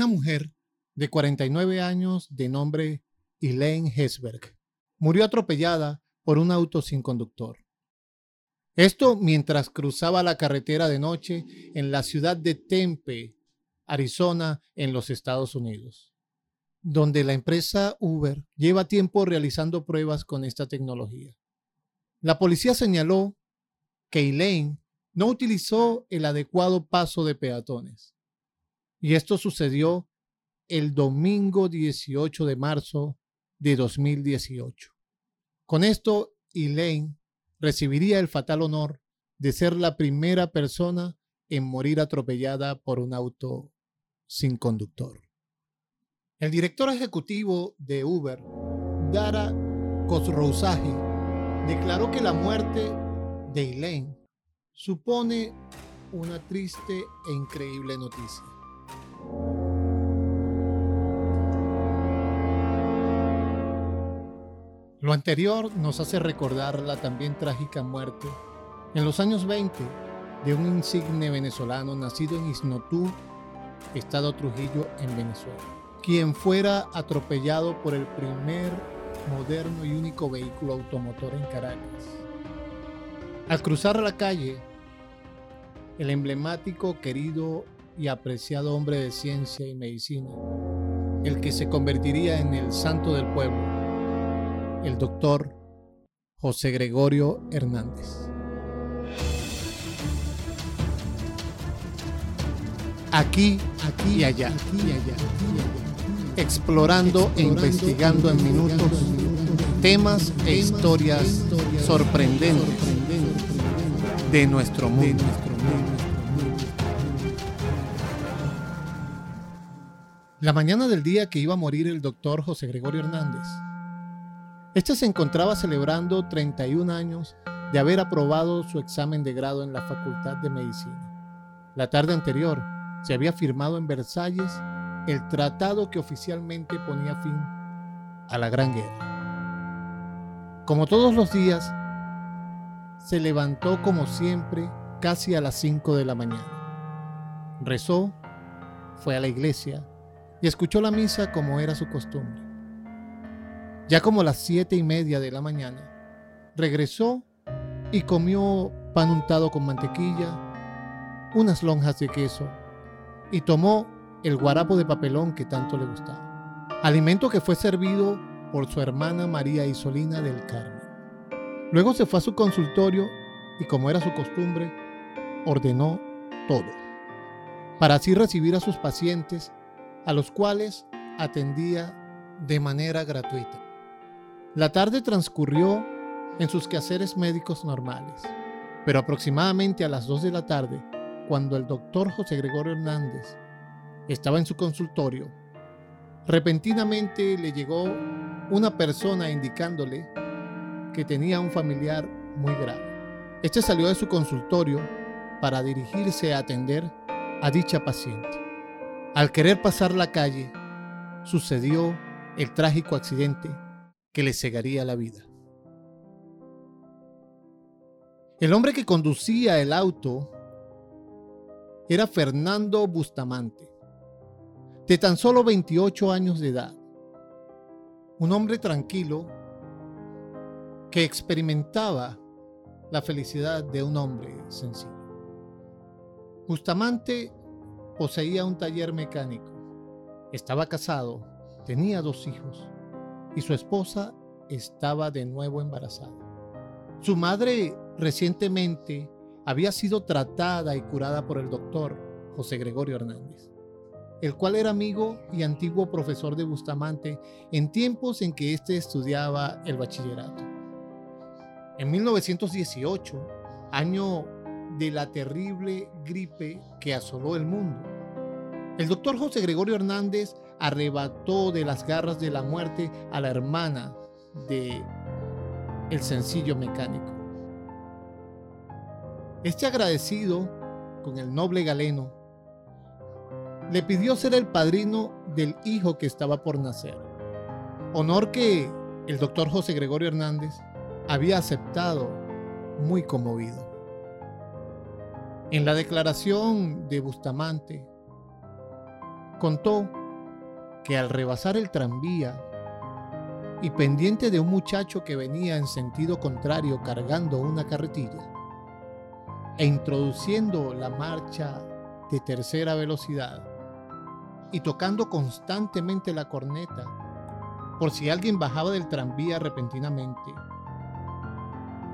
Una mujer de 49 años de nombre Elaine Hesberg murió atropellada por un auto sin conductor. Esto mientras cruzaba la carretera de noche en la ciudad de Tempe, Arizona, en los Estados Unidos, donde la empresa Uber lleva tiempo realizando pruebas con esta tecnología. La policía señaló que Elaine no utilizó el adecuado paso de peatones. Y esto sucedió el domingo 18 de marzo de 2018. Con esto, Elaine recibiría el fatal honor de ser la primera persona en morir atropellada por un auto sin conductor. El director ejecutivo de Uber, Dara Khosrowshahi, declaró que la muerte de Elaine supone una triste e increíble noticia. Lo anterior nos hace recordar la también trágica muerte en los años 20 de un insigne venezolano nacido en Isnotú, Estado Trujillo, en Venezuela, quien fuera atropellado por el primer moderno y único vehículo automotor en Caracas. Al cruzar la calle, el emblemático, querido y apreciado hombre de ciencia y medicina, el que se convertiría en el santo del pueblo, el doctor José Gregorio Hernández. Aquí, aquí y allá, allá, explorando e investigando en minutos temas e historias sorprendentes de nuestro mundo. La mañana del día que iba a morir el doctor José Gregorio Hernández, este se encontraba celebrando 31 años de haber aprobado su examen de grado en la Facultad de Medicina. La tarde anterior se había firmado en Versalles el tratado que oficialmente ponía fin a la Gran Guerra. Como todos los días, se levantó como siempre casi a las 5 de la mañana. Rezó, fue a la iglesia y escuchó la misa como era su costumbre. Ya como las siete y media de la mañana, regresó y comió pan untado con mantequilla, unas lonjas de queso y tomó el guarapo de papelón que tanto le gustaba, alimento que fue servido por su hermana María Isolina del Carmen. Luego se fue a su consultorio y como era su costumbre, ordenó todo, para así recibir a sus pacientes, a los cuales atendía de manera gratuita. La tarde transcurrió en sus quehaceres médicos normales, pero aproximadamente a las 2 de la tarde, cuando el doctor José Gregorio Hernández estaba en su consultorio, repentinamente le llegó una persona indicándole que tenía un familiar muy grave. Este salió de su consultorio para dirigirse a atender a dicha paciente. Al querer pasar la calle, sucedió el trágico accidente que le cegaría la vida. El hombre que conducía el auto era Fernando Bustamante, de tan solo 28 años de edad. Un hombre tranquilo que experimentaba la felicidad de un hombre sencillo. Bustamante poseía un taller mecánico, estaba casado, tenía dos hijos y su esposa estaba de nuevo embarazada. Su madre recientemente había sido tratada y curada por el doctor José Gregorio Hernández, el cual era amigo y antiguo profesor de Bustamante en tiempos en que éste estudiaba el bachillerato. En 1918, año de la terrible gripe que asoló el mundo, el doctor José Gregorio Hernández arrebató de las garras de la muerte a la hermana de el sencillo mecánico. Este agradecido con el noble galeno le pidió ser el padrino del hijo que estaba por nacer, honor que el doctor José Gregorio Hernández había aceptado muy conmovido. En la declaración de Bustamante contó que al rebasar el tranvía y pendiente de un muchacho que venía en sentido contrario cargando una carretilla e introduciendo la marcha de tercera velocidad y tocando constantemente la corneta por si alguien bajaba del tranvía repentinamente.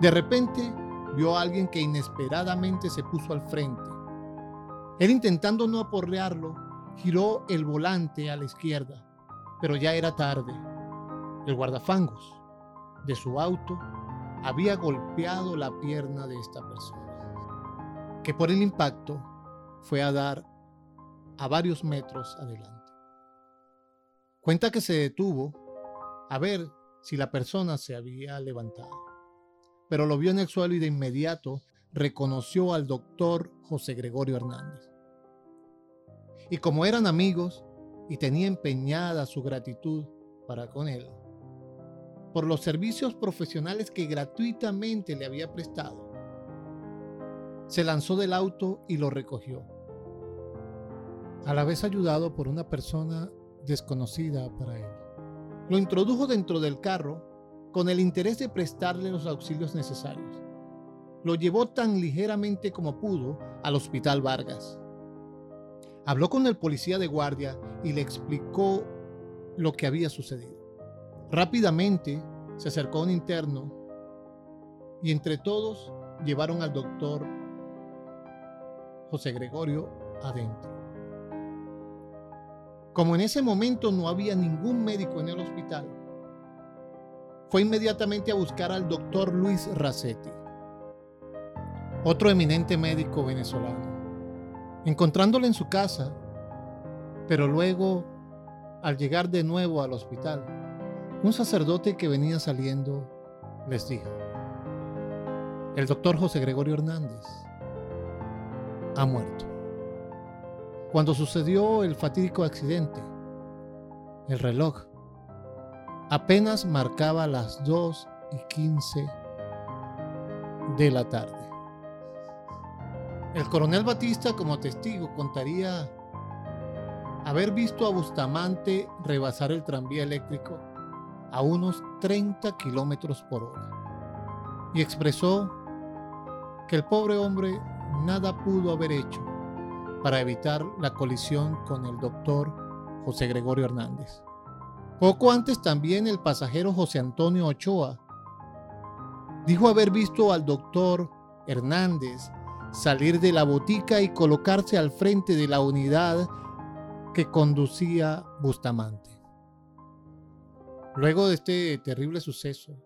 De repente vio a alguien que inesperadamente se puso al frente. Él intentando no aporrearlo, giró el volante a la izquierda, pero ya era tarde. El guardafangos de su auto había golpeado la pierna de esta persona, que por el impacto fue a dar a varios metros adelante. Cuenta que se detuvo a ver si la persona se había levantado, pero lo vio en el suelo y de inmediato reconoció al doctor José Gregorio Hernández. Y como eran amigos y tenía empeñada su gratitud para con él, por los servicios profesionales que gratuitamente le había prestado. Se lanzó del auto y lo recogió, a la vez ayudado por una persona desconocida para él. Lo introdujo dentro del carro con el interés de prestarle los auxilios necesarios. Lo llevó tan ligeramente como pudo al hospital Vargas. Habló con el policía de guardia y le explicó lo que había sucedido. Rápidamente se acercó a un interno y entre todos llevaron al doctor José Gregorio adentro. Como en ese momento no había ningún médico en el hospital, fue inmediatamente a buscar al doctor Luis Racetti, otro eminente médico venezolano, encontrándolo en su casa, pero luego, al llegar de nuevo al hospital, un sacerdote que venía saliendo les dijo, el doctor José Gregorio Hernández ha muerto. Cuando sucedió el fatídico accidente, el reloj apenas marcaba las 2 y 15 de la tarde. El coronel Batista como testigo contaría haber visto a Bustamante rebasar el tranvía eléctrico a unos 30 kilómetros por hora y expresó que el pobre hombre nada pudo haber hecho para evitar la colisión con el doctor José Gregorio Hernández. Poco antes también el pasajero José Antonio Ochoa dijo haber visto al doctor Hernández salir de la botica y colocarse al frente de la unidad que conducía Bustamante. Luego de este terrible suceso,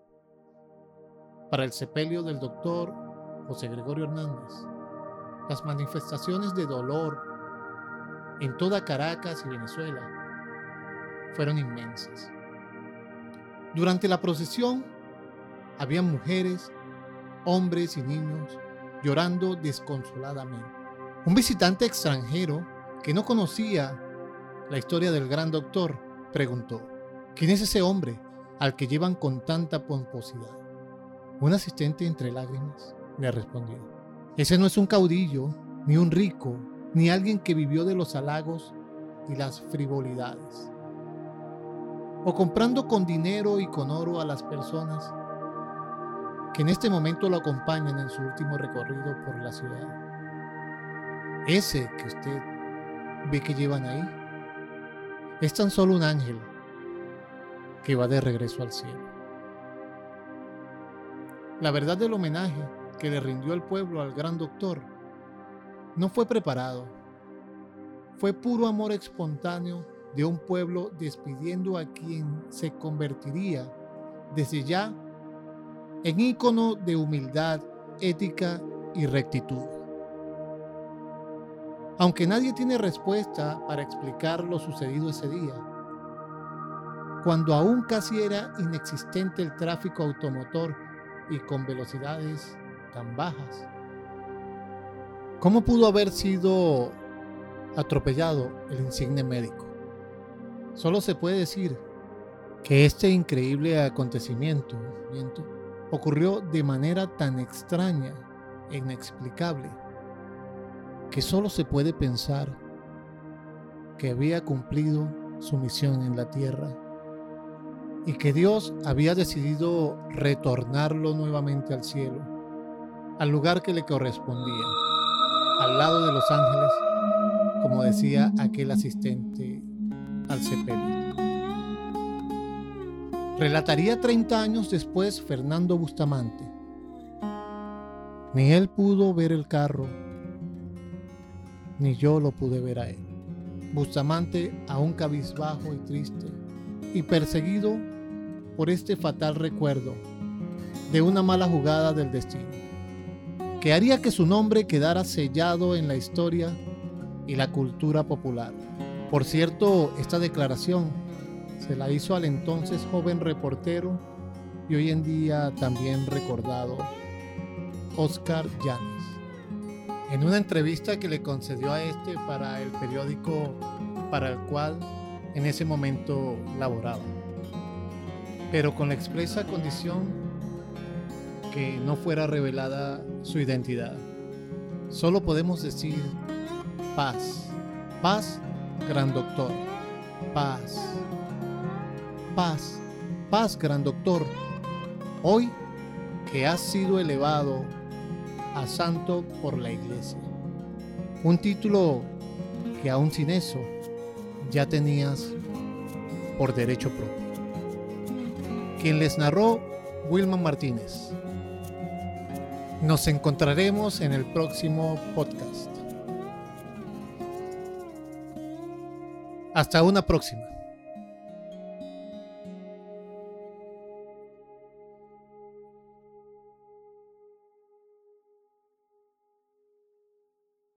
para el sepelio del doctor José Gregorio Hernández, las manifestaciones de dolor en toda Caracas y Venezuela fueron inmensas. Durante la procesión había mujeres, hombres y niños llorando desconsoladamente. Un visitante extranjero que no conocía la historia del gran doctor preguntó, ¿Quién es ese hombre al que llevan con tanta pomposidad? Un asistente entre lágrimas le respondió. Ese no es un caudillo, ni un rico, ni alguien que vivió de los halagos y las frivolidades. O comprando con dinero y con oro a las personas que en este momento lo acompañan en su último recorrido por la ciudad. Ese que usted ve que llevan ahí es tan solo un ángel que va de regreso al cielo. La verdad del homenaje que le rindió el pueblo al gran doctor no fue preparado, fue puro amor espontáneo de un pueblo despidiendo a quien se convertiría desde ya en ícono de humildad, ética y rectitud. Aunque nadie tiene respuesta para explicar lo sucedido ese día, cuando aún casi era inexistente el tráfico automotor y con velocidades tan bajas. ¿Cómo pudo haber sido atropellado el insigne médico? Solo se puede decir que este increíble acontecimiento ocurrió de manera tan extraña e inexplicable que solo se puede pensar que había cumplido su misión en la tierra y que Dios había decidido retornarlo nuevamente al cielo, al lugar que le correspondía, al lado de los ángeles, como decía aquel asistente al sepelio. Relataría 30 años después Fernando Bustamante. Ni él pudo ver el carro, ni yo lo pude ver a él. Bustamante, aún cabizbajo y triste, y perseguido por este fatal recuerdo de una mala jugada del destino, que haría que su nombre quedara sellado en la historia y la cultura popular. Por cierto, esta declaración se la hizo al entonces joven reportero y hoy en día también recordado Oscar Llanes, en una entrevista que le concedió a este para el periódico para el cual en ese momento laboraba, pero con la expresa condición que no fuera revelada su identidad. Solo podemos decir paz, paz, gran doctor, paz, paz, paz, gran doctor. Hoy que has sido elevado a santo por la iglesia. Un título que aún sin eso ya tenías por derecho propio. Quien les narró, Wilman Martínez. Nos encontraremos en el próximo podcast. Hasta una próxima.